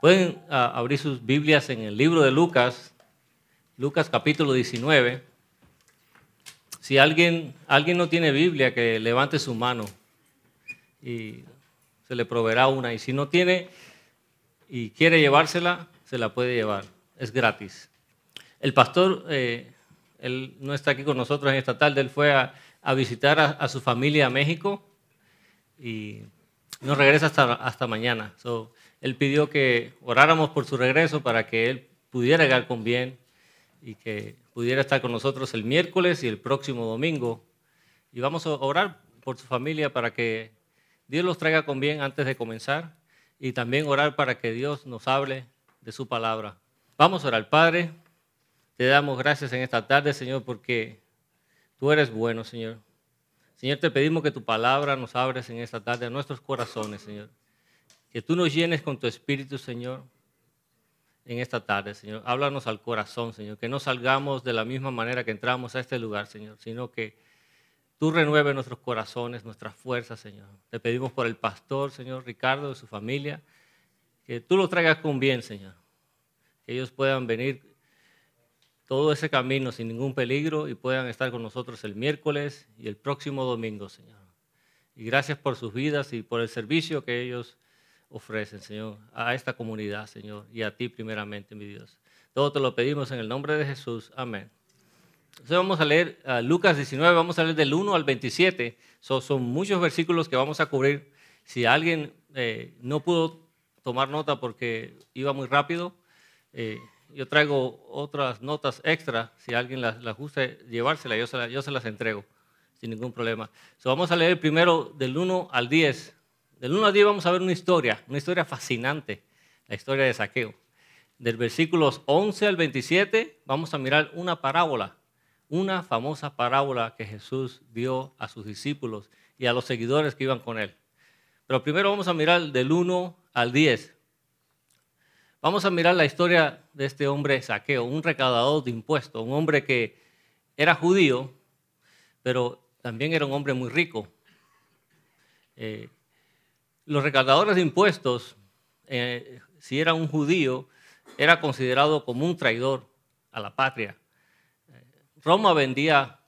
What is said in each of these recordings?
Pueden ah, abrir sus Biblias en el libro de Lucas, Lucas capítulo 19. Si alguien, alguien no tiene Biblia, que levante su mano y se le proveerá una. Y si no tiene y quiere llevársela, se la puede llevar. Es gratis. El pastor, eh, él no está aquí con nosotros en esta tarde, él fue a, visitar a, su familia a México y no regresa hasta, hasta mañana. Él pidió que oráramos por su regreso para que él pudiera llegar con bien y que pudiera estar con nosotros el miércoles y el próximo domingo. Y vamos a orar por su familia para que Dios los traiga con bien antes de comenzar y también orar para que Dios nos hable de su palabra. Vamos a orar, Padre. Te damos gracias en esta tarde, Señor, porque tú eres bueno, Señor. Señor, te pedimos que tu palabra nos abres en esta tarde a nuestros corazones, Señor. Que tú nos llenes con tu espíritu, Señor, en esta tarde, Señor. Háblanos al corazón, Señor. Que no salgamos de la misma manera que entramos a este lugar, Señor, sino que tú renueves nuestros corazones, nuestras fuerzas, Señor. Te pedimos por el pastor, Señor Ricardo, y su familia, que tú lo traigas con bien, Señor. Que ellos puedan venir todo ese camino sin ningún peligro y puedan estar con nosotros el miércoles y el próximo domingo, Señor. Y gracias por sus vidas y por el servicio que ellos ofrecen, Señor, a esta comunidad, Señor, y a ti primeramente, mi Dios. Todo te lo pedimos en el nombre de Jesús. Amén. Entonces vamos a leer Lucas 19, vamos a leer del 1 al 27. son muchos versículos que vamos a cubrir. Si alguien eh, no pudo tomar nota porque iba muy rápido, eh, yo traigo otras notas extra. Si alguien las, gusta llevársela, yo se, yo se, las entrego sin ningún problema. vamos a leer primero del 1 al 10. Del 1 al 10 vamos a ver una historia, una historia fascinante, la historia de saqueo. Del versículos 11 al 27 vamos a mirar una parábola, una famosa parábola que Jesús dio a sus discípulos y a los seguidores que iban con él. Pero primero vamos a mirar del 1 al 10. Vamos a mirar la historia de este hombre saqueo, un recaudador de impuestos, un hombre que era judío, pero también era un hombre muy rico. Eh, los recaudadores de impuestos, eh, si era un judío, era considerado como un traidor a la patria. Roma vendía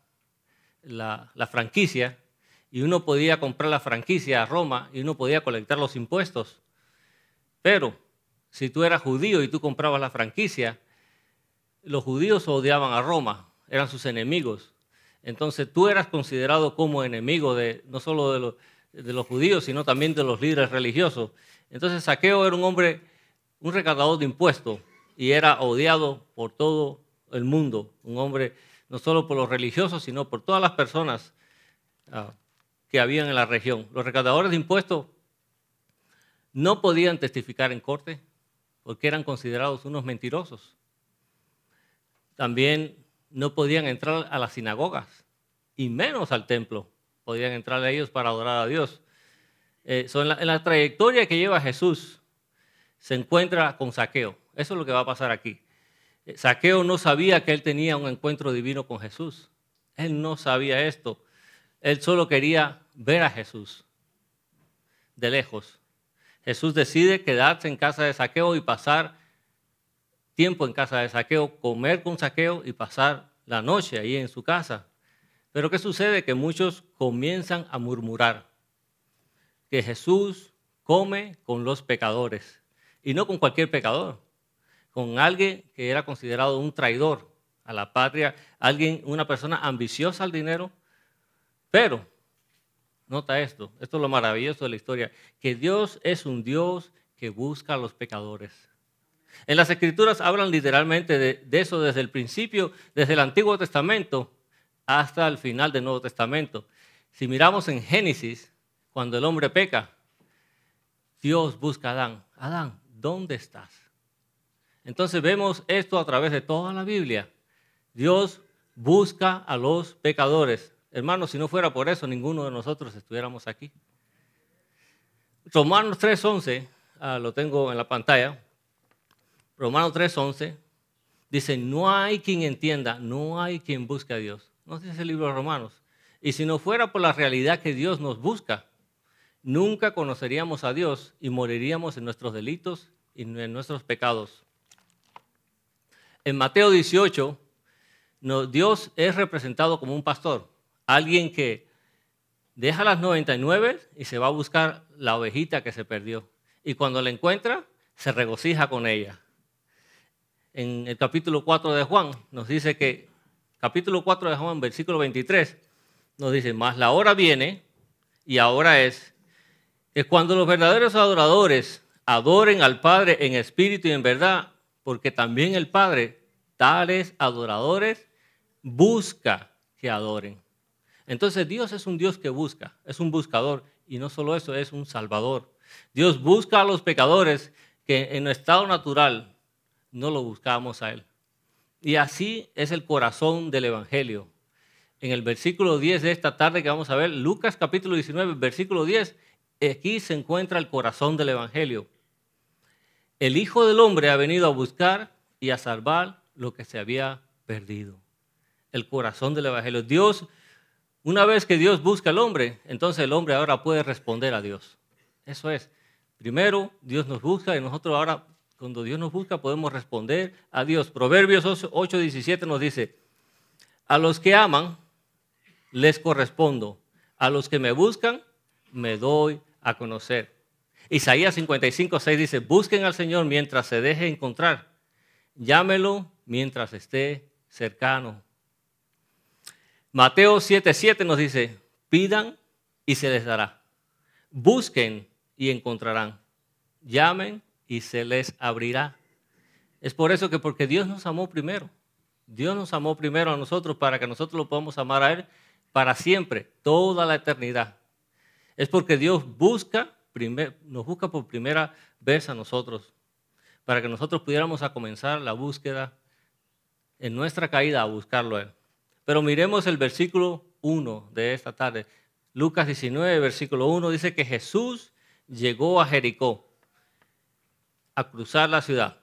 la, la, franquicia y uno podía comprar la franquicia a Roma y uno podía colectar los impuestos. Pero si tú eras judío y tú comprabas la franquicia, los judíos odiaban a Roma, eran sus enemigos. Entonces tú eras considerado como enemigo de, no solo de los de los judíos, sino también de los líderes religiosos. Entonces Saqueo era un hombre, un recaudador de impuestos y era odiado por todo el mundo, un hombre no solo por los religiosos, sino por todas las personas ah, que habían en la región. Los recaudadores de impuestos no podían testificar en corte porque eran considerados unos mentirosos. También no podían entrar a las sinagogas y menos al templo podían entrar a ellos para adorar a Dios. Eh, en, la, trayectoria que lleva Jesús, se encuentra con Saqueo. Eso es lo que va a pasar aquí. Eh, Saqueo no sabía que él tenía un encuentro divino con Jesús. Él no sabía esto. Él solo quería ver a Jesús de lejos. Jesús decide quedarse en casa de Saqueo y pasar tiempo en casa de Saqueo, comer con Saqueo y pasar la noche ahí en su casa. Pero ¿qué sucede? Que muchos comienzan a murmurar que Jesús come con los pecadores. Y no con cualquier pecador, con alguien que era considerado un traidor a la patria, alguien, una persona ambiciosa al dinero. Pero, nota esto, esto es lo maravilloso de la historia, que Dios es un Dios que busca a los pecadores. En las escrituras hablan literalmente de, de eso desde el principio, desde el Antiguo Testamento hasta el final del Nuevo Testamento. Si miramos en Génesis, cuando el hombre peca, Dios busca a Adán. Adán, ¿dónde estás? Entonces vemos esto a través de toda la Biblia. Dios busca a los pecadores. Hermanos, si no fuera por eso, ninguno de nosotros estuviéramos aquí. Romanos 3.11, ah, lo tengo en la pantalla. Romanos 3.11 dice, no hay quien entienda, no hay quien busque a Dios. No dice el libro de Romanos. Y si no fuera por la realidad que Dios nos busca, nunca conoceríamos a Dios y moriríamos en nuestros delitos y en nuestros pecados. En Mateo 18, Dios es representado como un pastor, alguien que deja las 99 y se va a buscar la ovejita que se perdió. Y cuando la encuentra, se regocija con ella. En el capítulo 4 de Juan nos dice que, capítulo 4 de Juan, versículo 23, nos dice, más la hora viene y ahora es, que cuando los verdaderos adoradores adoren al Padre en espíritu y en verdad, porque también el Padre, tales adoradores, busca que adoren. Entonces Dios es un Dios que busca, es un buscador y no solo eso, es un salvador. Dios busca a los pecadores que en estado natural no lo buscamos a Él. Y así es el corazón del Evangelio. En el versículo 10 de esta tarde que vamos a ver, Lucas capítulo 19, versículo 10, aquí se encuentra el corazón del Evangelio. El Hijo del Hombre ha venido a buscar y a salvar lo que se había perdido. El corazón del Evangelio. Dios una vez que Dios busca al hombre, entonces el hombre ahora puede responder a Dios. Eso es. Primero, Dios nos busca y nosotros ahora, cuando Dios nos busca, podemos responder a Dios. Proverbios 8:17 nos dice, a los que aman, les correspondo. A los que me buscan, me doy a conocer. Isaías 55:6 dice, busquen al Señor mientras se deje encontrar. Llámelo mientras esté cercano. Mateo 7:7 nos dice, pidan y se les dará. Busquen y encontrarán. Llamen y se les abrirá. Es por eso que porque Dios nos amó primero. Dios nos amó primero a nosotros para que nosotros lo podamos amar a Él para siempre, toda la eternidad. Es porque Dios busca, nos busca por primera vez a nosotros, para que nosotros pudiéramos a comenzar la búsqueda en nuestra caída a buscarlo a Él. Pero miremos el versículo 1 de esta tarde. Lucas 19, versículo 1 dice que Jesús llegó a Jericó a cruzar la ciudad.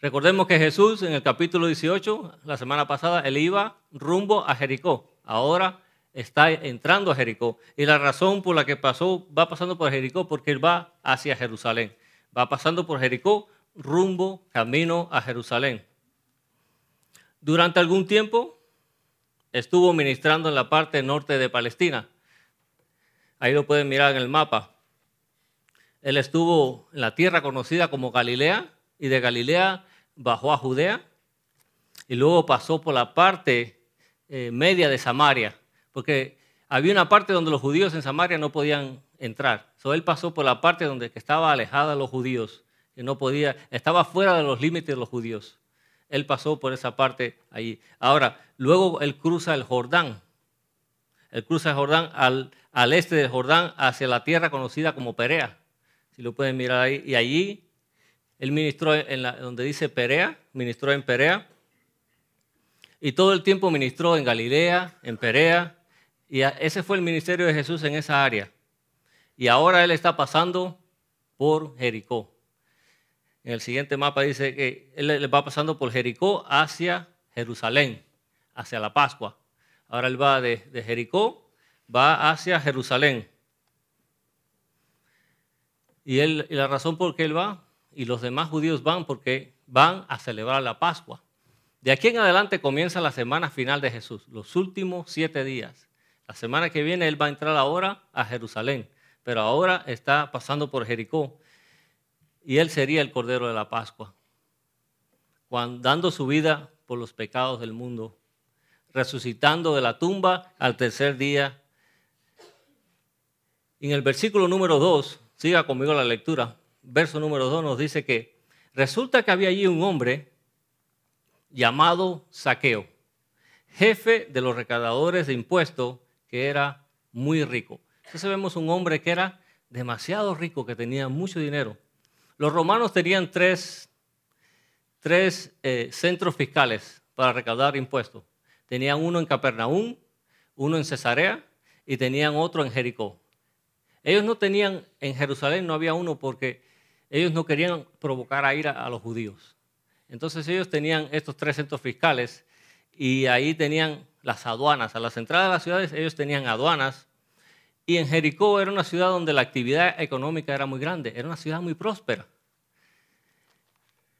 Recordemos que Jesús en el capítulo 18, la semana pasada, él iba rumbo a Jericó. Ahora está entrando a Jericó. Y la razón por la que pasó, va pasando por Jericó, porque él va hacia Jerusalén. Va pasando por Jericó, rumbo, camino a Jerusalén. Durante algún tiempo estuvo ministrando en la parte norte de Palestina. Ahí lo pueden mirar en el mapa. Él estuvo en la tierra conocida como Galilea y de Galilea bajó a Judea y luego pasó por la parte eh, media de Samaria, porque había una parte donde los judíos en Samaria no podían entrar. So, él pasó por la parte donde estaba alejada de los judíos, que no podía, estaba fuera de los límites de los judíos. Él pasó por esa parte allí. Ahora, luego él cruza el Jordán. Él cruza el Jordán al, al este del Jordán hacia la tierra conocida como Perea. Si lo pueden mirar ahí. Y allí él ministró en donde dice Perea, ministró en Perea. Y todo el tiempo ministró en Galilea, en Perea. Y ese fue el ministerio de Jesús en esa área. Y ahora él está pasando por Jericó. En el siguiente mapa dice que él va pasando por Jericó hacia Jerusalén, hacia la Pascua. Ahora él va de, Jericó, va hacia Jerusalén. Y, él, la razón por qué él va, y los demás judíos van, porque van a celebrar la Pascua. De aquí en adelante comienza la semana final de Jesús, los últimos siete días. La semana que viene él va a entrar ahora a Jerusalén, pero ahora está pasando por Jericó y él sería el Cordero de la Pascua, dando su vida por los pecados del mundo, resucitando de la tumba al tercer día. En el versículo número 2, siga conmigo la lectura, verso número 2 nos dice que resulta que había allí un hombre llamado Saqueo, jefe de los recaudadores de impuestos, que era muy rico. Entonces vemos un hombre que era demasiado rico, que tenía mucho dinero. Los romanos tenían tres, eh, centros fiscales para recaudar impuestos. Tenían uno en Capernaum, uno en Cesarea y tenían otro en Jericó. Ellos no tenían, en Jerusalén no había uno porque ellos no querían provocar a ira a los judíos. Entonces ellos tenían estos tres centros fiscales y ahí tenían las aduanas. A las entradas de las ciudades ellos tenían aduanas y en Jericó era una ciudad donde la actividad económica era muy grande, era una ciudad muy próspera.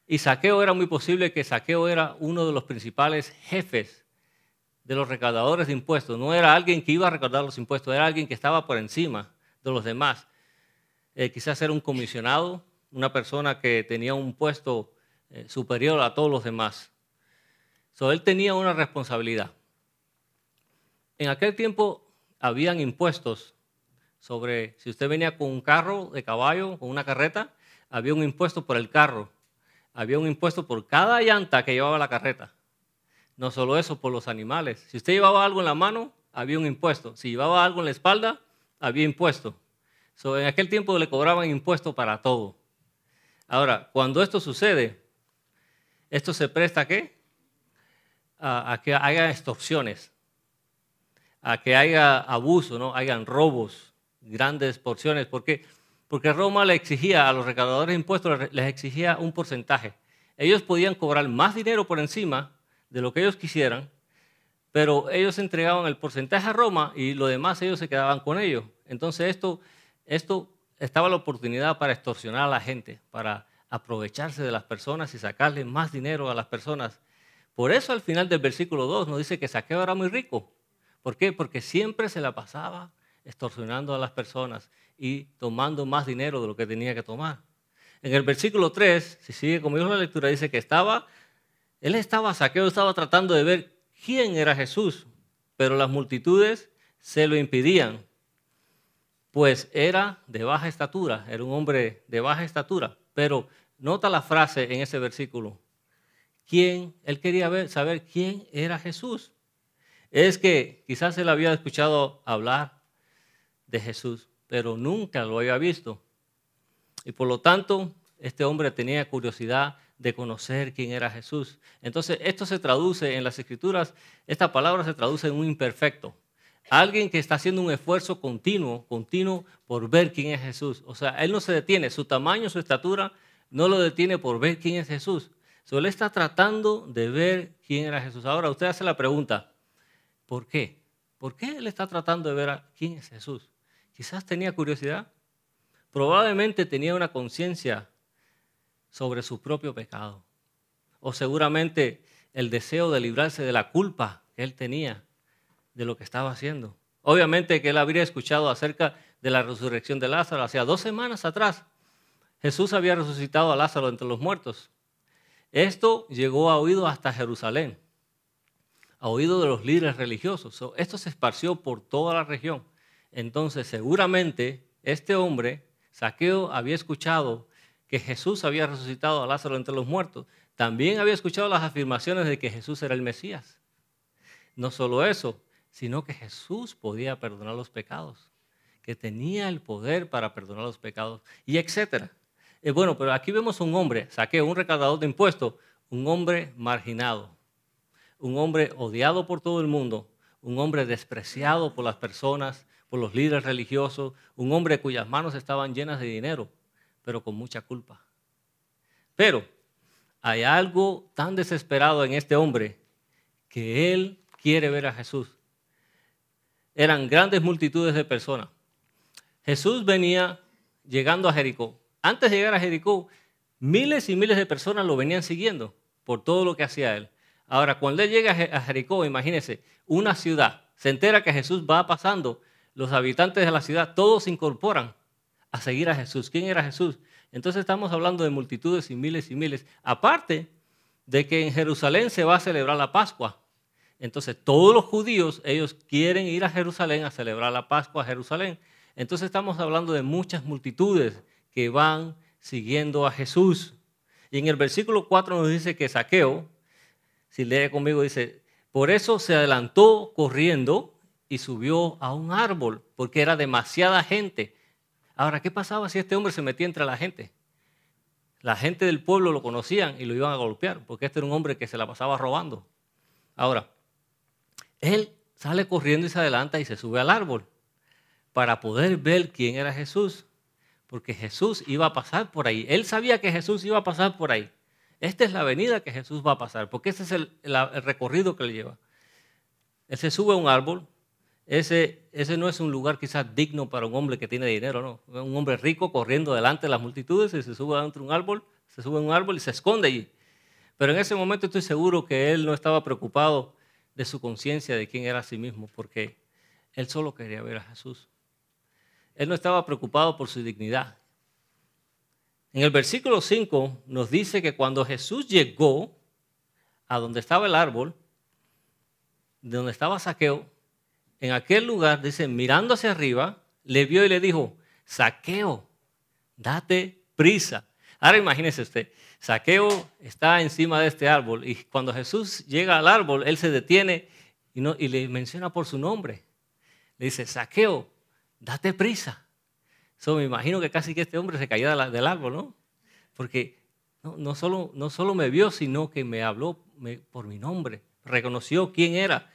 Y Saqueo era muy posible que Saqueo era uno de los principales jefes de los recaudadores de impuestos. No era alguien que iba a recaudar los impuestos, era alguien que estaba por encima de los demás. Eh, quizás era un comisionado, una persona que tenía un puesto eh, superior a todos los demás. So, él tenía una responsabilidad. En aquel tiempo habían impuestos sobre, si usted venía con un carro de caballo, con una carreta, había un impuesto por el carro, había un impuesto por cada llanta que llevaba la carreta. No solo eso, por los animales. Si usted llevaba algo en la mano, había un impuesto. Si llevaba algo en la espalda, había impuesto. So, en aquel tiempo le cobraban impuesto para todo. Ahora, cuando esto sucede, esto se presta a que haya extorsiones, a que haya abuso, ¿no? hayan robos, grandes porciones. ¿Por qué? Porque Roma le exigía a los recaudadores de impuestos, les exigía un porcentaje. Ellos podían cobrar más dinero por encima de lo que ellos quisieran, pero ellos entregaban el porcentaje a Roma y lo demás ellos se quedaban con ellos. Entonces esto, esto estaba la oportunidad para extorsionar a la gente, para aprovecharse de las personas y sacarle más dinero a las personas. Por eso al final del versículo 2 nos dice que Saqueo era muy rico. ¿Por qué? Porque siempre se la pasaba extorsionando a las personas y tomando más dinero de lo que tenía que tomar. En el versículo 3, si sigue conmigo la lectura, dice que estaba, él estaba, Saqueo estaba tratando de ver quién era Jesús, pero las multitudes se lo impidían, pues era de baja estatura, era un hombre de baja estatura. Pero nota la frase en ese versículo. ¿Quién? Él quería saber quién era Jesús. Es que quizás él había escuchado hablar de Jesús, pero nunca lo había visto. Y por lo tanto, este hombre tenía curiosidad de conocer quién era Jesús. Entonces, esto se traduce en las escrituras, esta palabra se traduce en un imperfecto. Alguien que está haciendo un esfuerzo continuo, continuo por ver quién es Jesús. O sea, él no se detiene, su tamaño, su estatura no lo detiene por ver quién es Jesús. Solo está tratando de ver quién era Jesús. Ahora usted hace la pregunta, ¿por qué? ¿Por qué él está tratando de ver a quién es Jesús? Quizás tenía curiosidad. Probablemente tenía una conciencia sobre su propio pecado. O seguramente el deseo de librarse de la culpa que él tenía de lo que estaba haciendo. Obviamente que él habría escuchado acerca de la resurrección de Lázaro. Hacía dos semanas atrás, Jesús había resucitado a Lázaro entre los muertos. Esto llegó a oído hasta Jerusalén, a oído de los líderes religiosos. Esto se esparció por toda la región. Entonces, seguramente este hombre, Saqueo, había escuchado que Jesús había resucitado a Lázaro entre los muertos. También había escuchado las afirmaciones de que Jesús era el Mesías. No solo eso, sino que Jesús podía perdonar los pecados, que tenía el poder para perdonar los pecados, y etcétera. Eh, bueno, pero aquí vemos un hombre, saqué un recaudador de impuestos, un hombre marginado, un hombre odiado por todo el mundo, un hombre despreciado por las personas, por los líderes religiosos, un hombre cuyas manos estaban llenas de dinero, pero con mucha culpa. Pero hay algo tan desesperado en este hombre que él quiere ver a Jesús eran grandes multitudes de personas. Jesús venía llegando a Jericó. Antes de llegar a Jericó, miles y miles de personas lo venían siguiendo por todo lo que hacía él. Ahora, cuando él llega a Jericó, imagínense, una ciudad, se entera que Jesús va pasando, los habitantes de la ciudad, todos se incorporan a seguir a Jesús. ¿Quién era Jesús? Entonces estamos hablando de multitudes y miles y miles. Aparte de que en Jerusalén se va a celebrar la Pascua. Entonces todos los judíos, ellos quieren ir a Jerusalén a celebrar la Pascua a Jerusalén. Entonces estamos hablando de muchas multitudes que van siguiendo a Jesús. Y en el versículo 4 nos dice que Saqueo, si lee conmigo, dice, por eso se adelantó corriendo y subió a un árbol, porque era demasiada gente. Ahora, ¿qué pasaba si este hombre se metía entre la gente? La gente del pueblo lo conocían y lo iban a golpear, porque este era un hombre que se la pasaba robando. Ahora, él sale corriendo y se adelanta y se sube al árbol para poder ver quién era Jesús, porque Jesús iba a pasar por ahí. Él sabía que Jesús iba a pasar por ahí. Esta es la avenida que Jesús va a pasar, porque ese es el, recorrido que le lleva. Él se sube a un árbol. Ese, ese no es un lugar quizás digno para un hombre que tiene dinero, no. Un hombre rico corriendo delante de las multitudes y se sube dentro de un árbol, Se sube a un árbol y se esconde allí. Pero en ese momento estoy seguro que él no estaba preocupado de su conciencia de quién era a sí mismo, porque él solo quería ver a Jesús. Él no estaba preocupado por su dignidad. En el versículo 5 nos dice que cuando Jesús llegó a donde estaba el árbol, de donde estaba Saqueo, en aquel lugar, dice, mirando hacia arriba, le vio y le dijo, Saqueo, date prisa. Ahora imagínese usted, Saqueo está encima de este árbol y cuando Jesús llega al árbol, él se detiene y, no, y le menciona por su nombre. Le dice, Saqueo, date prisa. So, me imagino que casi que este hombre se caía del árbol, ¿no? Porque no, no, solo, no solo me vio, sino que me habló por mi nombre, reconoció quién era,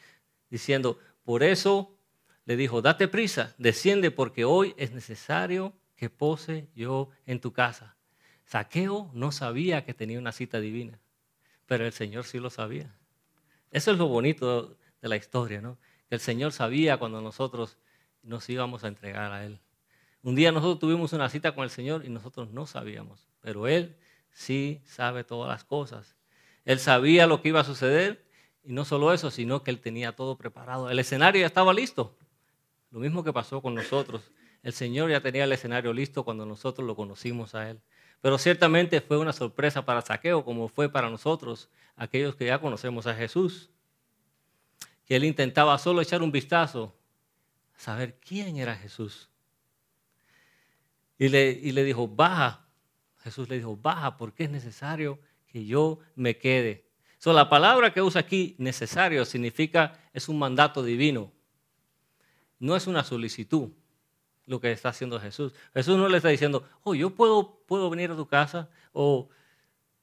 diciendo, por eso le dijo, date prisa, desciende porque hoy es necesario que pose yo en tu casa. Saqueo no sabía que tenía una cita divina, pero el Señor sí lo sabía. Eso es lo bonito de la historia, ¿no? Que el Señor sabía cuando nosotros nos íbamos a entregar a Él. Un día nosotros tuvimos una cita con el Señor y nosotros no sabíamos, pero Él sí sabe todas las cosas. Él sabía lo que iba a suceder y no solo eso, sino que Él tenía todo preparado. El escenario ya estaba listo. Lo mismo que pasó con nosotros. El Señor ya tenía el escenario listo cuando nosotros lo conocimos a Él. Pero ciertamente fue una sorpresa para Saqueo, como fue para nosotros, aquellos que ya conocemos a Jesús. Que él intentaba solo echar un vistazo, saber quién era Jesús. Y le, y le dijo, baja. Jesús le dijo, baja porque es necesario que yo me quede. So, la palabra que usa aquí, necesario, significa, es un mandato divino. No es una solicitud lo que está haciendo Jesús. Jesús no le está diciendo, oh, yo puedo, puedo venir a tu casa o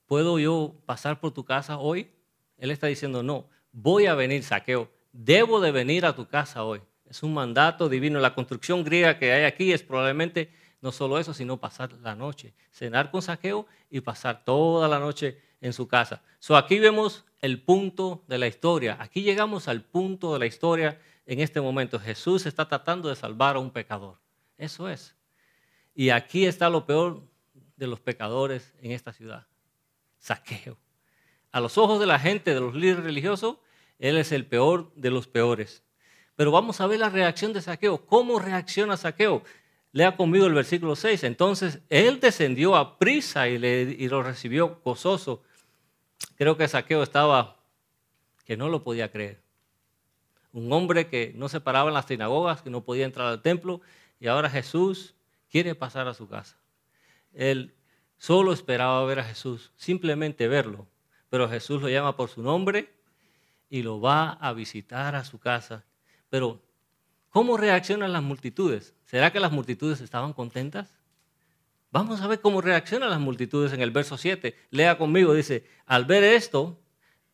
puedo yo pasar por tu casa hoy. Él está diciendo, no, voy a venir, saqueo, debo de venir a tu casa hoy. Es un mandato divino. La construcción griega que hay aquí es probablemente no solo eso, sino pasar la noche, cenar con saqueo y pasar toda la noche en su casa. So, aquí vemos el punto de la historia. Aquí llegamos al punto de la historia en este momento. Jesús está tratando de salvar a un pecador. Eso es. Y aquí está lo peor de los pecadores en esta ciudad. Saqueo. A los ojos de la gente, de los líderes religiosos, él es el peor de los peores. Pero vamos a ver la reacción de Saqueo. ¿Cómo reacciona Saqueo? Lea conmigo el versículo 6. Entonces él descendió a prisa y, lo recibió gozoso. Creo que Saqueo estaba que no lo podía creer. Un hombre que no se paraba en las sinagogas, que no podía entrar al templo, y ahora Jesús quiere pasar a su casa. Él solo esperaba ver a Jesús, simplemente verlo, pero Jesús lo llama por su nombre y lo va a visitar a su casa. Pero, ¿cómo reaccionan las multitudes? ¿Será que las multitudes estaban contentas? Vamos a ver cómo reaccionan las multitudes en el verso 7. Lea conmigo, dice, al ver esto,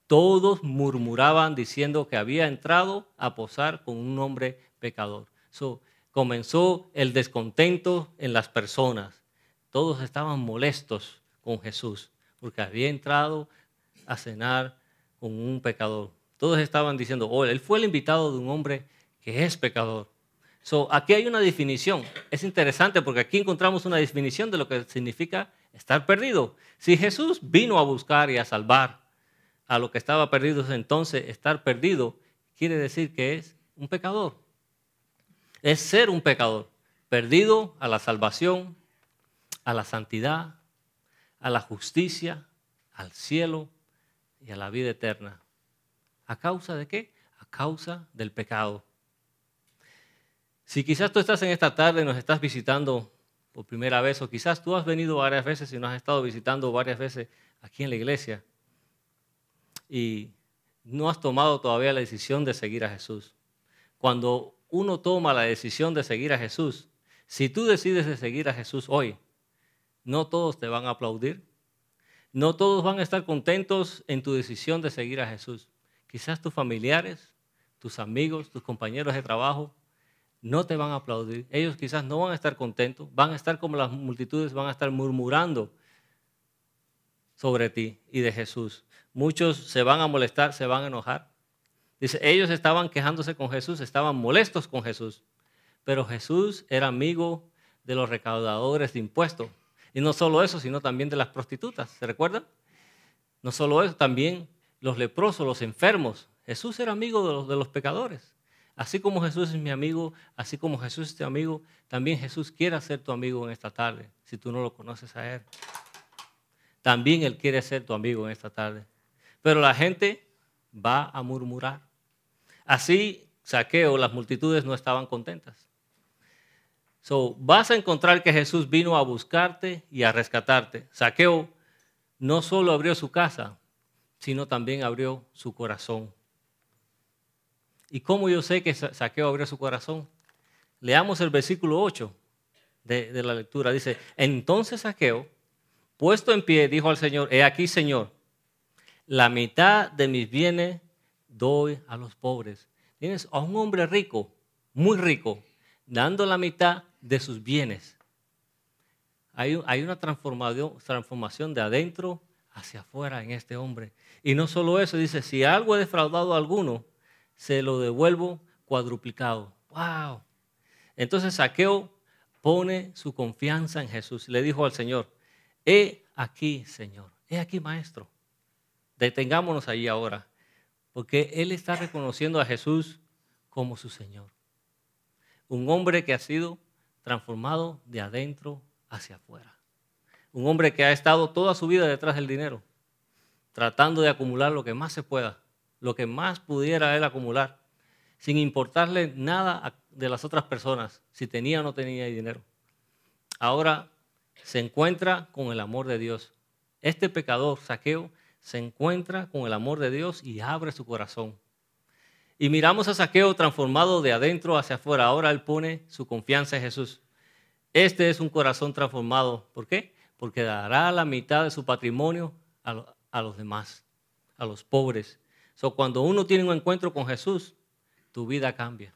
todos murmuraban diciendo que había entrado a posar con un hombre pecador. So, comenzó el descontento en las personas. Todos estaban molestos con Jesús porque había entrado a cenar con un pecador. Todos estaban diciendo, oh, él fue el invitado de un hombre que es pecador. So, aquí hay una definición. Es interesante porque aquí encontramos una definición de lo que significa estar perdido. Si Jesús vino a buscar y a salvar a lo que estaba perdido, entonces estar perdido quiere decir que es un pecador es ser un pecador, perdido a la salvación, a la santidad, a la justicia, al cielo y a la vida eterna. ¿A causa de qué? A causa del pecado. Si quizás tú estás en esta tarde y nos estás visitando por primera vez, o quizás tú has venido varias veces y nos has estado visitando varias veces aquí en la iglesia, y no has tomado todavía la decisión de seguir a Jesús. Cuando uno toma la decisión de seguir a Jesús, si tú decides de seguir a Jesús hoy, no todos te van a aplaudir, no todos van a estar contentos en tu decisión de seguir a Jesús. Quizás tus familiares, tus amigos, tus compañeros de trabajo, no te van a aplaudir. Ellos quizás no van a estar contentos, van a estar como las multitudes, van a estar murmurando sobre ti y de Jesús. Muchos se van a molestar, se van a enojar. Dice, ellos estaban quejándose con Jesús, estaban molestos con Jesús, pero Jesús era amigo de los recaudadores de impuestos. Y no solo eso, sino también de las prostitutas, ¿se recuerdan? No solo eso, también los leprosos, los enfermos. Jesús era amigo de los, de los pecadores. Así como Jesús es mi amigo, así como Jesús es tu amigo, también Jesús quiere ser tu amigo en esta tarde, si tú no lo conoces a Él. También Él quiere ser tu amigo en esta tarde. Pero la gente va a murmurar. Así, saqueo, las multitudes no estaban contentas. So, vas a encontrar que Jesús vino a buscarte y a rescatarte. Saqueo no solo abrió su casa, sino también abrió su corazón. ¿Y cómo yo sé que Saqueo abrió su corazón? Leamos el versículo 8 de, la lectura. Dice, entonces Saqueo, puesto en pie, dijo al Señor, he aquí, Señor, la mitad de mis bienes doy a los pobres. Tienes a un hombre rico, muy rico, dando la mitad de sus bienes. Hay, una transformación, transformación de adentro hacia afuera en este hombre. Y no solo eso, dice, si algo he defraudado a alguno, se lo devuelvo cuadruplicado. ¡Wow! Entonces Saqueo pone su confianza en Jesús. Le dijo al Señor, he aquí, Señor, he aquí, Maestro. Detengámonos ahí ahora, porque él está reconociendo a Jesús como su Señor. Un hombre que ha sido transformado de adentro hacia afuera. Un hombre que ha estado toda su vida detrás del dinero, tratando de acumular lo que más se pueda, lo que más pudiera él acumular, sin importarle nada de las otras personas, si tenía o no tenía dinero. Ahora se encuentra con el amor de Dios. Este pecador, saqueo, se encuentra con el amor de Dios y abre su corazón. Y miramos a Saqueo transformado de adentro hacia afuera. Ahora él pone su confianza en Jesús. Este es un corazón transformado. ¿Por qué? Porque dará la mitad de su patrimonio a, los demás, a los pobres. So, cuando uno tiene un encuentro con Jesús, tu vida cambia.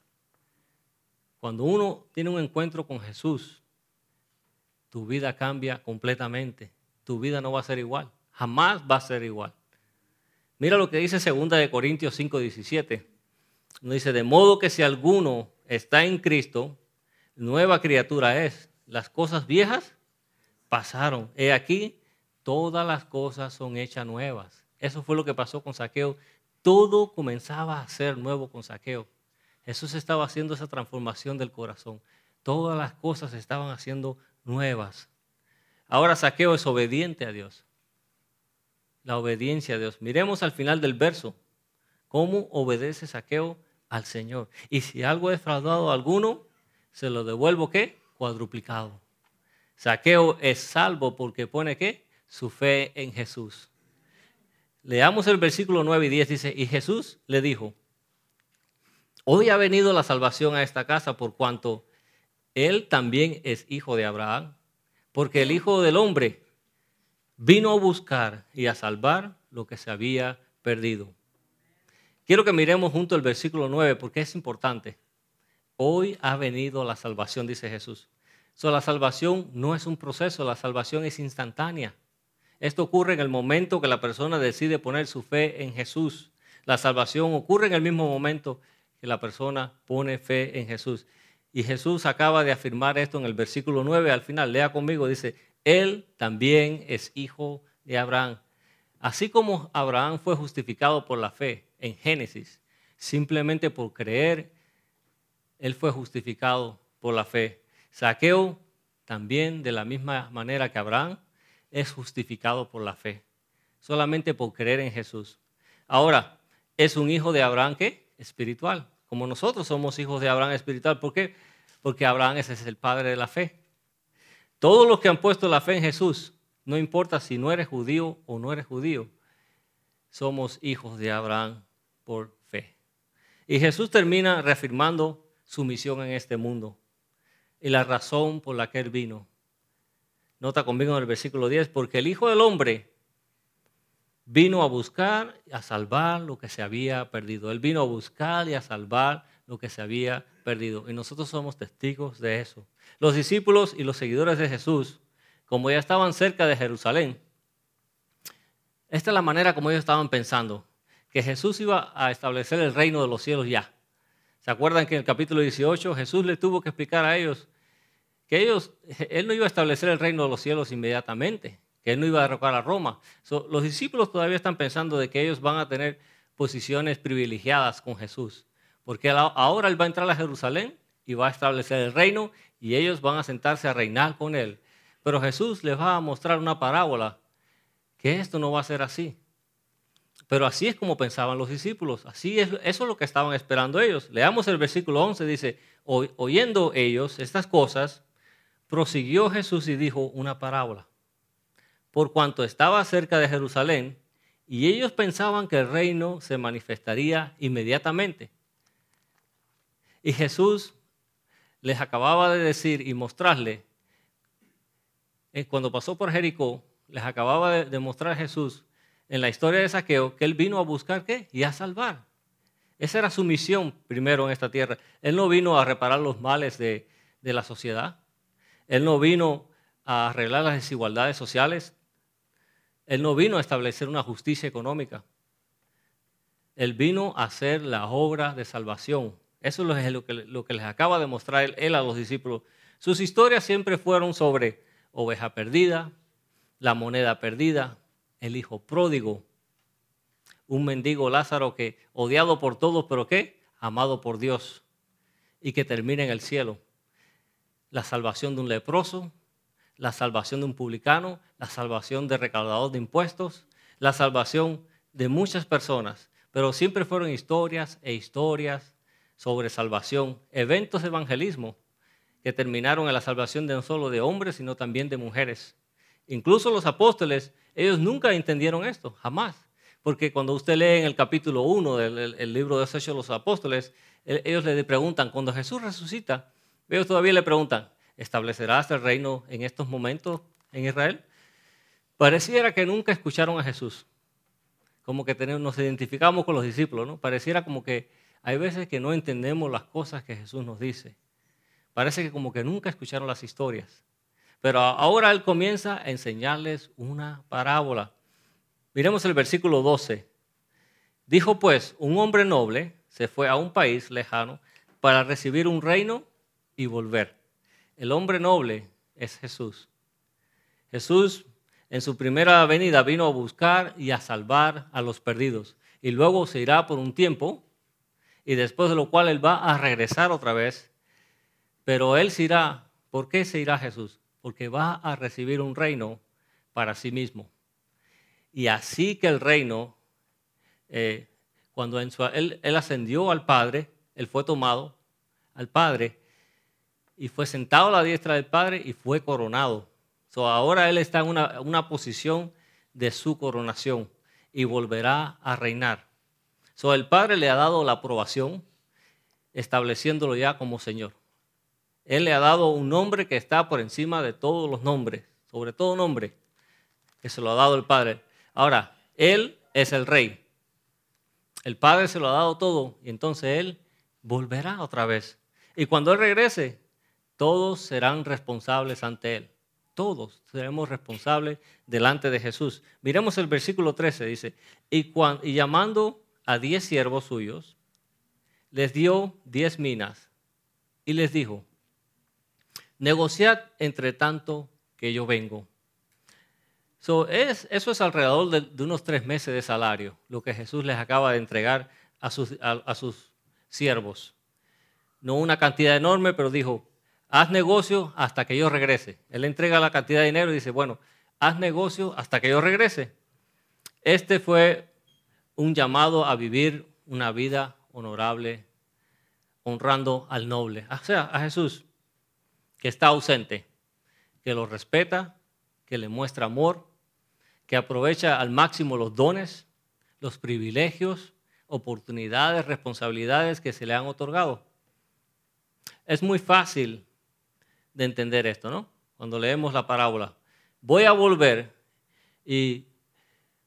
Cuando uno tiene un encuentro con Jesús, tu vida cambia completamente. Tu vida no va a ser igual. Jamás va a ser igual. Mira lo que dice 2 de Corintios 5, 17. Dice, de modo que si alguno está en Cristo, nueva criatura es. Las cosas viejas pasaron. He aquí, todas las cosas son hechas nuevas. Eso fue lo que pasó con Saqueo. Todo comenzaba a ser nuevo con Saqueo. Jesús estaba haciendo esa transformación del corazón. Todas las cosas estaban haciendo nuevas. Ahora Saqueo es obediente a Dios la obediencia a Dios. Miremos al final del verso cómo obedece Saqueo al Señor. Y si algo he defraudado a alguno, se lo devuelvo qué? Cuadruplicado. Saqueo es salvo porque pone qué? Su fe en Jesús. Leamos el versículo 9 y 10, dice, y Jesús le dijo, hoy ha venido la salvación a esta casa por cuanto él también es hijo de Abraham, porque el Hijo del Hombre vino a buscar y a salvar lo que se había perdido. Quiero que miremos junto el versículo 9 porque es importante. Hoy ha venido la salvación, dice Jesús. So, la salvación no es un proceso, la salvación es instantánea. Esto ocurre en el momento que la persona decide poner su fe en Jesús. La salvación ocurre en el mismo momento que la persona pone fe en Jesús. Y Jesús acaba de afirmar esto en el versículo 9 al final. Lea conmigo, dice, él también es hijo de Abraham. Así como Abraham fue justificado por la fe en Génesis, simplemente por creer, él fue justificado por la fe. Saqueo también de la misma manera que Abraham es justificado por la fe, solamente por creer en Jesús. Ahora, es un hijo de Abraham que espiritual, como nosotros somos hijos de Abraham espiritual. ¿Por qué? Porque Abraham es el padre de la fe. Todos los que han puesto la fe en Jesús, no importa si no eres judío o no eres judío, somos hijos de Abraham por fe. Y Jesús termina reafirmando su misión en este mundo y la razón por la que Él vino. Nota conmigo en el versículo 10, porque el Hijo del Hombre vino a buscar y a salvar lo que se había perdido. Él vino a buscar y a salvar lo que se había perdido. Y nosotros somos testigos de eso. Los discípulos y los seguidores de Jesús, como ya estaban cerca de Jerusalén, esta es la manera como ellos estaban pensando, que Jesús iba a establecer el reino de los cielos ya. ¿Se acuerdan que en el capítulo 18 Jesús le tuvo que explicar a ellos que ellos, él no iba a establecer el reino de los cielos inmediatamente, que él no iba a derrocar a Roma. los discípulos todavía están pensando de que ellos van a tener posiciones privilegiadas con Jesús, porque ahora él va a entrar a Jerusalén y va a establecer el reino y ellos van a sentarse a reinar con él. Pero Jesús les va a mostrar una parábola que esto no va a ser así. Pero así es como pensaban los discípulos, así es, eso es lo que estaban esperando ellos. Leamos el versículo 11, dice, oyendo ellos estas cosas, prosiguió Jesús y dijo una parábola. Por cuanto estaba cerca de Jerusalén, y ellos pensaban que el reino se manifestaría inmediatamente. Y Jesús les acababa de decir y mostrarle, eh, cuando pasó por Jericó, les acababa de mostrar Jesús en la historia de Saqueo que él vino a buscar qué? Y a salvar. Esa era su misión primero en esta tierra. Él no vino a reparar los males de, de la sociedad. Él no vino a arreglar las desigualdades sociales. Él no vino a establecer una justicia económica. Él vino a hacer la obra de salvación. Eso es lo que, lo que les acaba de mostrar él a los discípulos. Sus historias siempre fueron sobre oveja perdida, la moneda perdida, el hijo pródigo, un mendigo Lázaro que odiado por todos, pero ¿qué? Amado por Dios y que termina en el cielo. La salvación de un leproso, la salvación de un publicano, la salvación de recaudador de impuestos, la salvación de muchas personas, pero siempre fueron historias e historias sobre salvación, eventos de evangelismo que terminaron en la salvación de no solo de hombres, sino también de mujeres. Incluso los apóstoles, ellos nunca entendieron esto, jamás. Porque cuando usted lee en el capítulo 1 del libro de Hechos de los Apóstoles, ellos le preguntan, cuando Jesús resucita, ellos todavía le preguntan, ¿establecerás el reino en estos momentos en Israel? Pareciera que nunca escucharon a Jesús. Como que tenemos, nos identificamos con los discípulos, ¿no? Pareciera como que hay veces que no entendemos las cosas que Jesús nos dice. Parece que como que nunca escucharon las historias. Pero ahora él comienza a enseñarles una parábola. Miremos el versículo 12. Dijo pues, un hombre noble se fue a un país lejano para recibir un reino y volver. El hombre noble es Jesús. Jesús en su primera venida vino a buscar y a salvar a los perdidos. Y luego se irá por un tiempo y después de lo cual él va a regresar otra vez. Pero él se irá. ¿Por qué se irá Jesús? porque va a recibir un reino para sí mismo. Y así que el reino, eh, cuando él, ascendió al Padre, él fue tomado al Padre y fue sentado a la diestra del Padre y fue coronado. ahora él está en una, una, posición de su coronación y volverá a reinar. So, el Padre le ha dado la aprobación, estableciéndolo ya como Señor. Él le ha dado un nombre que está por encima de todos los nombres, sobre todo nombre, que se lo ha dado el Padre. Ahora, Él es el Rey. El Padre se lo ha dado todo y entonces Él volverá otra vez. Y cuando Él regrese, todos serán responsables ante Él. Todos seremos responsables delante de Jesús. Miremos el versículo 13, dice, y, llamando a diez siervos suyos, les dio diez minas y les dijo, negociad entre tanto que yo vengo. es, eso es alrededor de, unos tres meses de salario, lo que Jesús les acaba de entregar a sus siervos. No una cantidad enorme, pero dijo, haz negocio hasta que yo regrese. Él entrega la cantidad de dinero y dice, bueno, haz negocio hasta que yo regrese. Este fue un llamado a vivir una vida honorable, honrando al noble, a Jesús que está ausente, que lo respeta, que le muestra amor, que aprovecha al máximo los dones, los privilegios, oportunidades, responsabilidades que se le han otorgado. Es muy fácil de entender esto, ¿no? Cuando leemos la parábola. Voy a volver y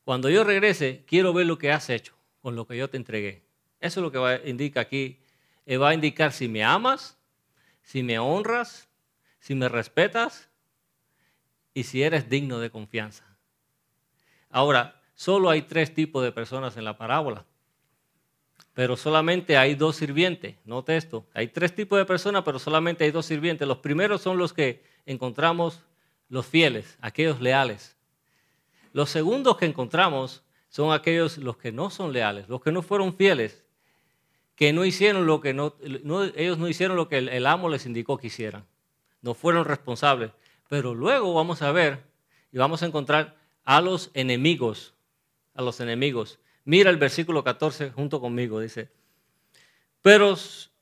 cuando yo regrese, quiero ver lo que has hecho con lo que yo te entregué. Eso es lo que va, indica aquí. Eh, va a indicar si me amas, si me honras, si me respetas y si eres digno de confianza. Ahora, solo hay tres tipos de personas en la parábola. Pero solamente hay dos sirvientes. Note esto, hay tres tipos de personas, pero solamente hay dos sirvientes. Los primeros son los que encontramos los fieles, aquellos leales. Los segundos que encontramos son aquellos los que no son leales, los que no fueron fieles, que no hicieron lo que ellos no hicieron lo que el, el amo les indicó que hicieran. No fueron responsables. Pero luego vamos a ver y vamos a encontrar a los enemigos, a los enemigos. Mira el versículo 14 junto conmigo, dice, pero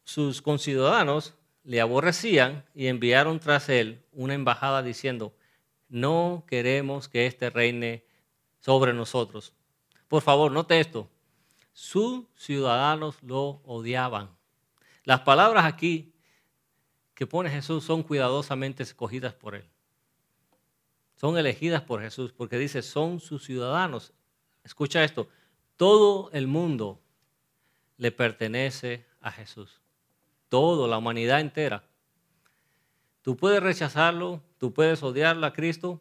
sus conciudadanos le aborrecían y enviaron tras él una embajada diciendo, no queremos que éste reine sobre nosotros. Por favor, note esto, sus ciudadanos lo odiaban. Las palabras aquí que pone Jesús son cuidadosamente escogidas por él. Son elegidas por Jesús porque dice, son sus ciudadanos. Escucha esto, todo el mundo le pertenece a Jesús. Todo, la humanidad entera. Tú puedes rechazarlo, tú puedes odiarlo a Cristo,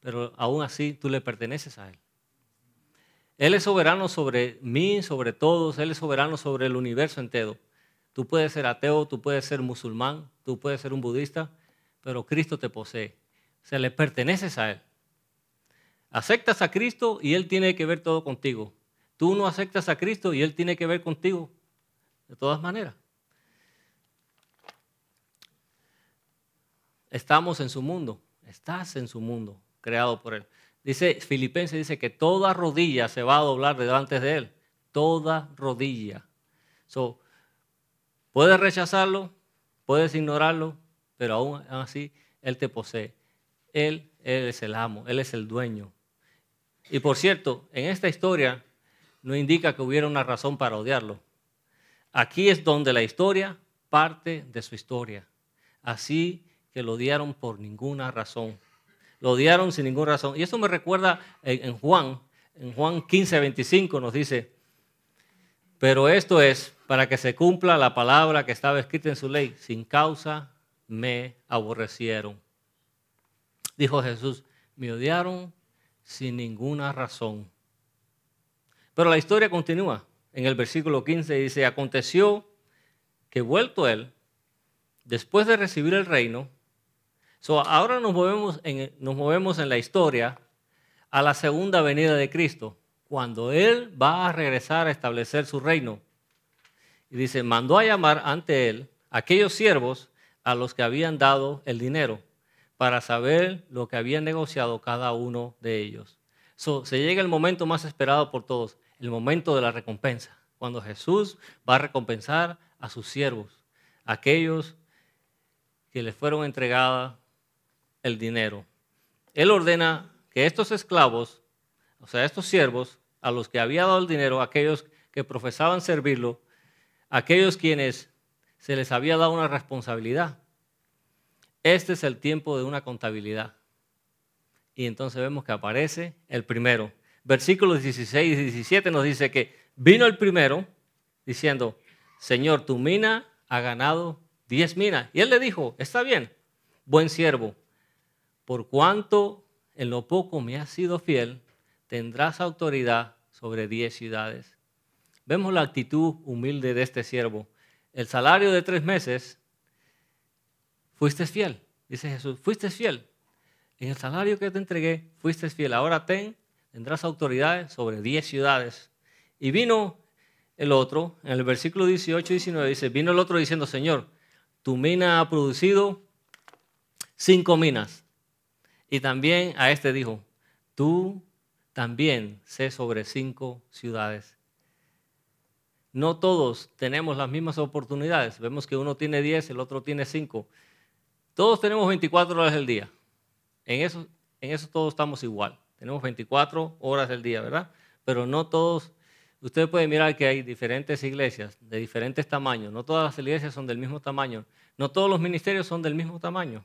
pero aún así tú le perteneces a Él. Él es soberano sobre mí, sobre todos, Él es soberano sobre el universo entero. Tú puedes ser ateo, tú puedes ser musulmán, tú puedes ser un budista, pero Cristo te posee. Se le perteneces a Él. Aceptas a Cristo y Él tiene que ver todo contigo. Tú no aceptas a Cristo y Él tiene que ver contigo, de todas maneras. Estamos en su mundo, estás en su mundo, creado por Él. Dice Filipenses, dice que toda rodilla se va a doblar delante de Él, toda rodilla. So, puedes rechazarlo, puedes ignorarlo, pero aún así Él te posee. Él, él es el amo, Él es el dueño. Y por cierto, en esta historia no indica que hubiera una razón para odiarlo. Aquí es donde la historia parte de su historia. Así que lo odiaron por ninguna razón. Lo odiaron sin ninguna razón. Y eso me recuerda en Juan, en Juan 15, 25 nos dice, pero esto es para que se cumpla la palabra que estaba escrita en su ley. Sin causa me aborrecieron. Dijo Jesús, me odiaron sin ninguna razón. Pero la historia continúa. En el versículo 15 dice, aconteció que vuelto él, después de recibir el reino, ahora nos movemos, en, la historia a la segunda venida de Cristo, cuando Él va a regresar a establecer su reino. Y dice, mandó a llamar ante Él aquellos siervos a los que habían dado el dinero para saber lo que habían negociado cada uno de ellos. se llega el momento más esperado por todos el momento de la recompensa, cuando Jesús va a recompensar a sus siervos, aquellos que le fueron entregada el dinero. Él ordena que estos esclavos, o sea, estos siervos, a los que había dado el dinero, aquellos que profesaban servirlo, aquellos quienes se les había dado una responsabilidad. Este es el tiempo de una contabilidad. Y entonces vemos que aparece el primero, versículos 16 y 17 nos dice que vino el primero diciendo, Señor, tu mina ha ganado 10 minas. Y él le dijo, está bien, buen siervo, por cuanto en lo poco me has sido fiel, tendrás autoridad sobre 10 ciudades. Vemos la actitud humilde de este siervo. El salario de tres meses, fuiste fiel, dice Jesús, fuiste fiel. En el salario que te entregué, fuiste fiel. Ahora ten tendrás autoridades sobre 10 ciudades. Y vino el otro, en el versículo 18 y 19 dice, vino el otro diciendo, Señor, tu mina ha producido cinco minas. Y también a este dijo, tú también sé sobre cinco ciudades. No todos tenemos las mismas oportunidades. Vemos que uno tiene 10, el otro tiene 5. Todos tenemos 24 horas del día. En eso, en eso todos estamos igual. Tenemos 24 horas del día, ¿verdad? Pero no todos, usted puede mirar que hay diferentes iglesias de diferentes tamaños. No todas las iglesias son del mismo tamaño. No todos los ministerios son del mismo tamaño.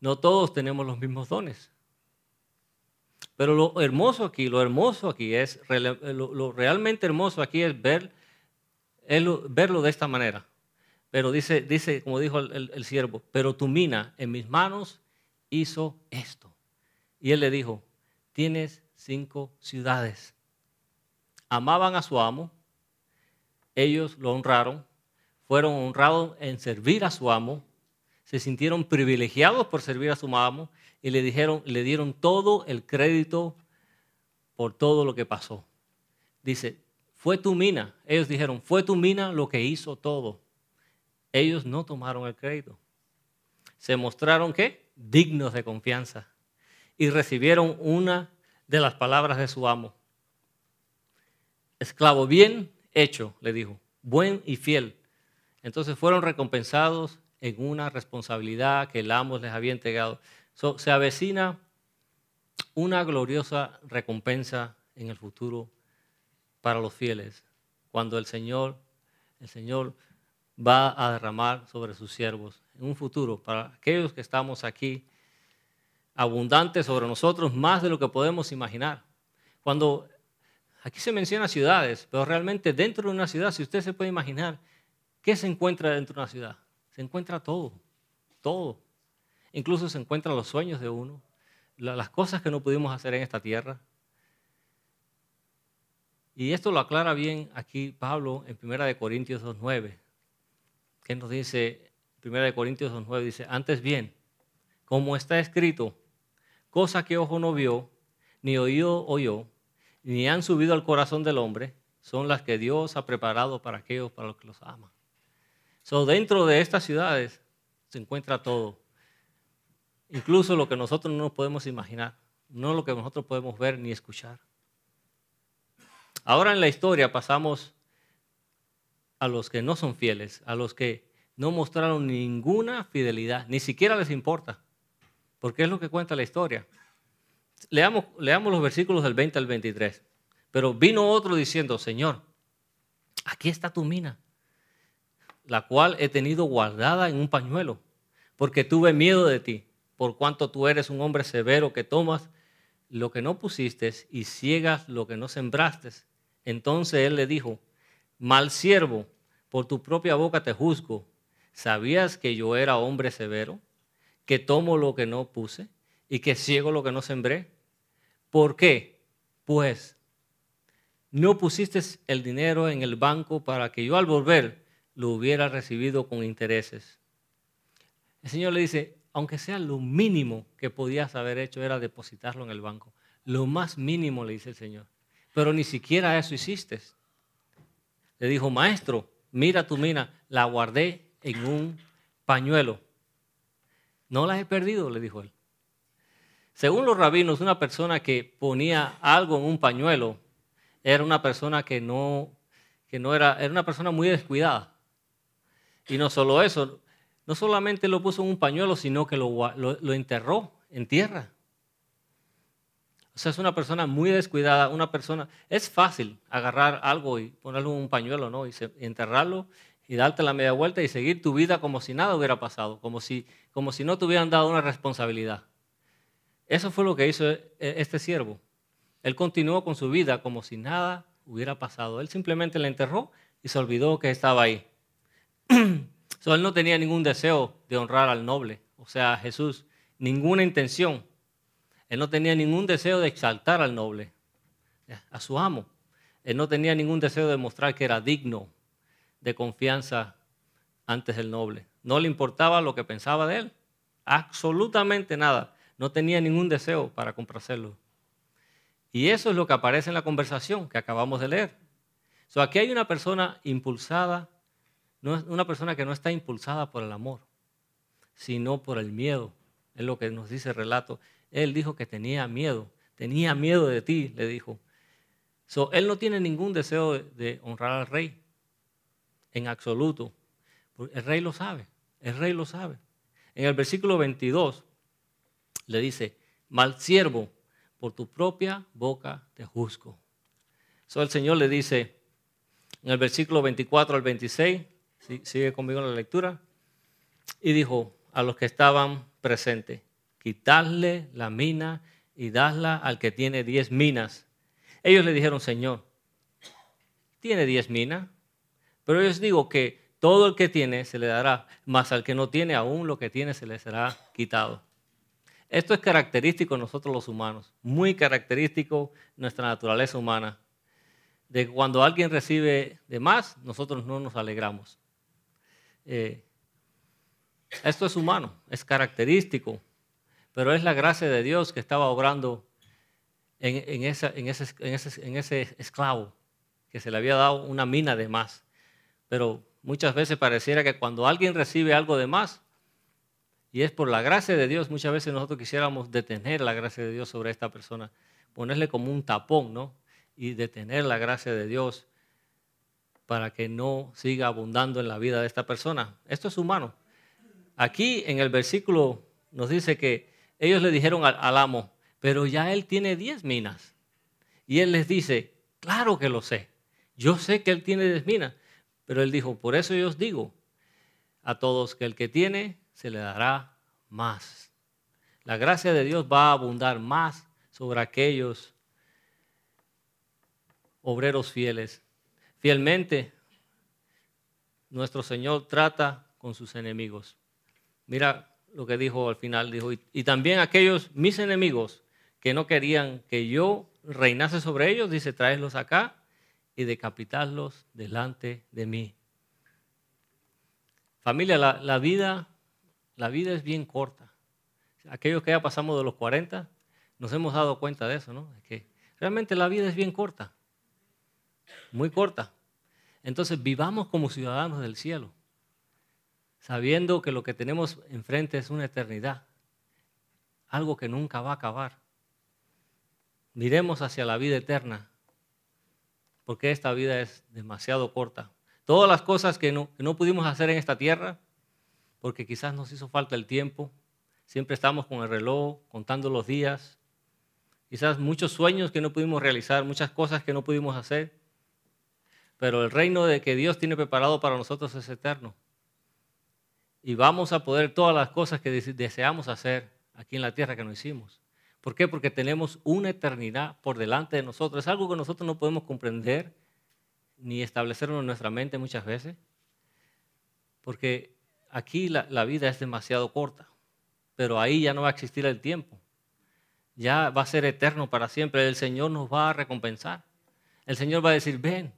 No todos tenemos los mismos dones. Pero lo hermoso aquí, lo hermoso aquí es, lo, realmente hermoso aquí es ver, verlo de esta manera. Pero dice, dice como dijo el siervo, pero tu mina en mis manos hizo esto. Y él le dijo, tienes cinco ciudades. Amaban a su amo, ellos lo honraron, fueron honrados en servir a su amo, se sintieron privilegiados por servir a su amo y le dijeron, le dieron todo el crédito por todo lo que pasó. Dice, fue tu mina. Ellos dijeron, fue tu mina lo que hizo todo. Ellos no tomaron el crédito. Se mostraron qué? Dignos de confianza. Y recibieron una de las palabras de su amo. Esclavo bien hecho, le dijo, buen y fiel. Entonces fueron recompensados en una responsabilidad que el amo les había entregado. se avecina una gloriosa recompensa en el futuro para los fieles, cuando el Señor, el Señor va a derramar sobre sus siervos en un futuro, para aquellos que estamos aquí, abundante sobre nosotros, más de lo que podemos imaginar. Cuando aquí se menciona ciudades, pero realmente dentro de una ciudad, si usted se puede imaginar, ¿qué se encuentra dentro de una ciudad? Se encuentra todo, todo. Incluso se encuentran los sueños de uno, las cosas que no pudimos hacer en esta tierra. Y esto lo aclara bien aquí Pablo en 1 Corintios 2.9, que nos dice, 1 Corintios 2.9 dice, antes bien, como está escrito, cosa que ojo no vio, ni oído oyó, ni han subido al corazón del hombre, son las que Dios ha preparado para aquellos para los que los aman. So, dentro de estas ciudades se encuentra todo. Incluso lo que nosotros no nos podemos imaginar, no lo que nosotros podemos ver ni escuchar. Ahora en la historia pasamos a los que no son fieles, a los que no mostraron ninguna fidelidad, ni siquiera les importa, porque es lo que cuenta la historia. Leamos, los versículos del 20 al 23. Pero vino otro diciendo, Señor, aquí está tu mina la cual he tenido guardada en un pañuelo, porque tuve miedo de ti, por cuanto tú eres un hombre severo que tomas lo que no pusiste y ciegas lo que no sembraste. Entonces él le dijo, mal siervo, por tu propia boca te juzgo. ¿Sabías que yo era hombre severo, que tomo lo que no puse y que ciego lo que no sembré? ¿Por qué? Pues no pusiste el dinero en el banco para que yo al volver lo hubiera recibido con intereses. El Señor le dice, aunque sea lo mínimo que podías haber hecho era depositarlo en el banco. Lo más mínimo, le dice el Señor. Pero ni siquiera eso hiciste. Le dijo, maestro, mira tu mina, la guardé en un pañuelo. No la he perdido, le dijo él. Según los rabinos, una persona que ponía algo en un pañuelo era una persona que no, que no era, era una persona muy descuidada. Y no solo eso, no solamente lo puso en un pañuelo, sino que lo, lo, enterró en tierra. O sea, es una persona muy descuidada, una persona... Es fácil agarrar algo y ponerlo en un pañuelo, ¿no? Y, enterrarlo y darte la media vuelta y seguir tu vida como si nada hubiera pasado, como si, como si no te hubieran dado una responsabilidad. Eso fue lo que hizo e, este siervo. Él continuó con su vida como si nada hubiera pasado. Él simplemente la enterró y se olvidó que estaba ahí. so, él no tenía ningún deseo de honrar al noble, o sea, a Jesús, ninguna intención. Él no tenía ningún deseo de exaltar al noble, a su amo. Él no tenía ningún deseo de mostrar que era digno de confianza antes del noble. No le importaba lo que pensaba de él, absolutamente nada. No tenía ningún deseo para complacerlo. Y eso es lo que aparece en la conversación que acabamos de leer. So, aquí hay una persona impulsada una persona que no está impulsada por el amor, sino por el miedo. Es lo que nos dice el relato. Él dijo que tenía miedo, tenía miedo de ti, le dijo. So, él no tiene ningún deseo de, de honrar al rey, en absoluto. El rey lo sabe, el rey lo sabe. En el versículo 22 le dice, mal siervo, por tu propia boca te juzgo. So, el Señor le dice en el versículo 24 al 26, sigue conmigo en la lectura. Y dijo a los que estaban presentes, quitadle la mina y dadla al que tiene diez minas. Ellos le dijeron, Señor, tiene diez minas, pero yo les digo que todo el que tiene se le dará, mas al que no tiene aún lo que tiene se le será quitado. Esto es característico de nosotros los humanos, muy característico de nuestra naturaleza humana. de cuando alguien recibe de más, nosotros no nos alegramos. Eh, esto es humano, es característico, pero es la gracia de Dios que estaba obrando en ese esclavo, que se le había dado una mina de más. Pero muchas veces pareciera que cuando alguien recibe algo de más, y es por la gracia de Dios, muchas veces nosotros quisiéramos detener la gracia de Dios sobre esta persona, ponerle como un tapón, ¿no? Y detener la gracia de Dios para que no siga abundando en la vida de esta persona. Esto es humano. Aquí en el versículo nos dice que ellos le dijeron al, al amo, pero ya él tiene diez minas. Y él les dice, claro que lo sé. Yo sé que él tiene diez minas. Pero él dijo, por eso yo os digo a todos que el que tiene se le dará más. La gracia de Dios va a abundar más sobre aquellos obreros fieles. Fielmente, nuestro Señor trata con sus enemigos. Mira lo que dijo al final, dijo, y, también aquellos mis enemigos que no querían que yo reinase sobre ellos, dice, traerlos acá y decapitarlos delante de mí. Familia, la, vida la vida es bien corta. Aquellos que ya pasamos de los 40, nos hemos dado cuenta de eso, ¿no? que realmente la vida es bien corta, muy corta. Entonces vivamos como ciudadanos del cielo, sabiendo que lo que tenemos enfrente es una eternidad, algo que nunca va a acabar. Miremos hacia la vida eterna, porque esta vida es demasiado corta. Todas las cosas que no, pudimos hacer en esta tierra, porque quizás nos hizo falta el tiempo. Siempre estamos con el reloj, contando los días. Quizás muchos sueños que no pudimos realizar, muchas cosas que no pudimos hacer. Pero el reino de que Dios tiene preparado para nosotros es eterno. Y vamos a poder todas las cosas que deseamos hacer aquí en la tierra que no hicimos. ¿Por qué? Porque tenemos una eternidad por delante de nosotros. Es algo que nosotros no podemos comprender ni establecerlo en nuestra mente muchas veces. Porque aquí la, vida es demasiado corta, pero ahí ya no va a existir el tiempo. Ya va a ser eterno para siempre. El Señor nos va a recompensar. El Señor va a decir, ven,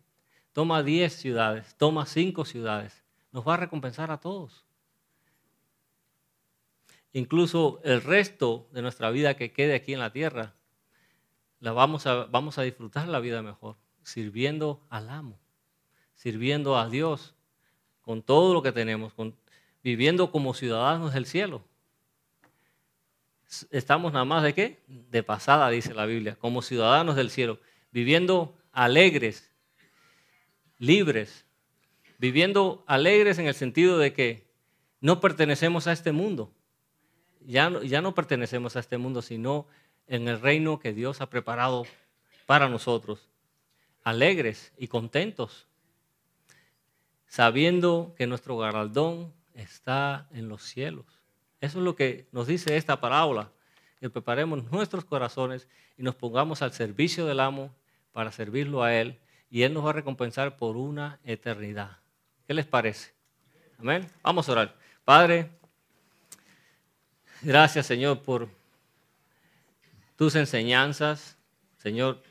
toma diez ciudades, toma cinco ciudades. Nos va a recompensar a todos. Incluso el resto de nuestra vida que quede aquí en la tierra, la vamos a, vamos a disfrutar la vida mejor, sirviendo al amo, sirviendo a Dios con todo lo que tenemos, con, viviendo como ciudadanos del cielo. Estamos nada más de qué? De pasada, dice la Biblia, como ciudadanos del cielo, viviendo alegres, libres, viviendo alegres en el sentido de que no pertenecemos a este mundo. Ya no, pertenecemos a este mundo, sino en el reino que Dios ha preparado para nosotros. Alegres y contentos, sabiendo que nuestro galardón está en los cielos. Eso es lo que nos dice esta parábola, que preparemos nuestros corazones y nos pongamos al servicio del amo para servirlo a Él y Él nos va a recompensar por una eternidad. ¿Qué les parece? Amén. Vamos a orar. Padre, gracias Señor por tus enseñanzas. Señor,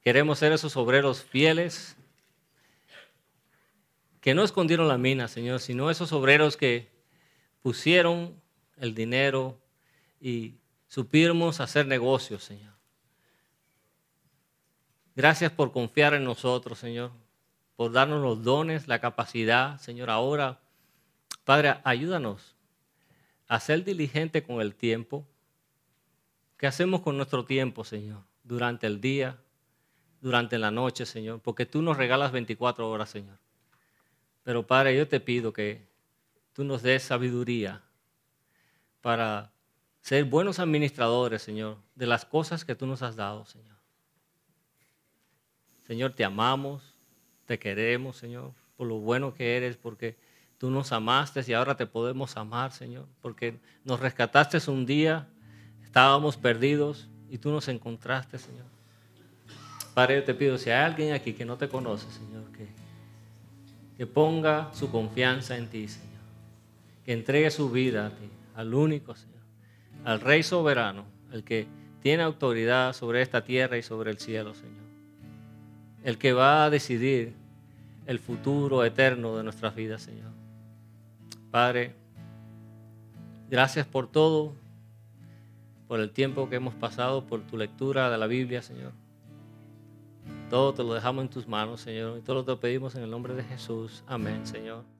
queremos ser esos obreros fieles que no escondieron la mina, Señor, sino esos obreros que pusieron el dinero y supimos hacer negocios, Señor. Gracias por confiar en nosotros, Señor, por darnos los dones, la capacidad, Señor. Ahora, Padre, ayúdanos a ser diligente con el tiempo. ¿Qué hacemos con nuestro tiempo, Señor? Durante el día, durante la noche, Señor, porque tú nos regalas 24 horas, Señor. Pero Padre, yo te pido que tú nos des sabiduría para ser buenos administradores, Señor, de las cosas que tú nos has dado, Señor. Señor, te amamos, te queremos, Señor, por lo bueno que eres, porque tú nos amaste y ahora te podemos amar, Señor, porque nos rescataste un día, estábamos perdidos y tú nos encontraste, Señor. Padre, yo te pido, si hay alguien aquí que no te conoce, Señor, que que ponga su confianza en ti, Señor. Que entregue su vida a ti, al único, Señor. Al Rey soberano, el que tiene autoridad sobre esta tierra y sobre el cielo, Señor. el que va a decidir el futuro eterno de nuestras vidas, Señor. Padre, gracias por todo, por el tiempo que hemos pasado, por tu lectura de la Biblia, Señor. Todo te lo dejamos en tus manos, Señor, y todo lo te pedimos en el nombre de Jesús. Amén, Señor.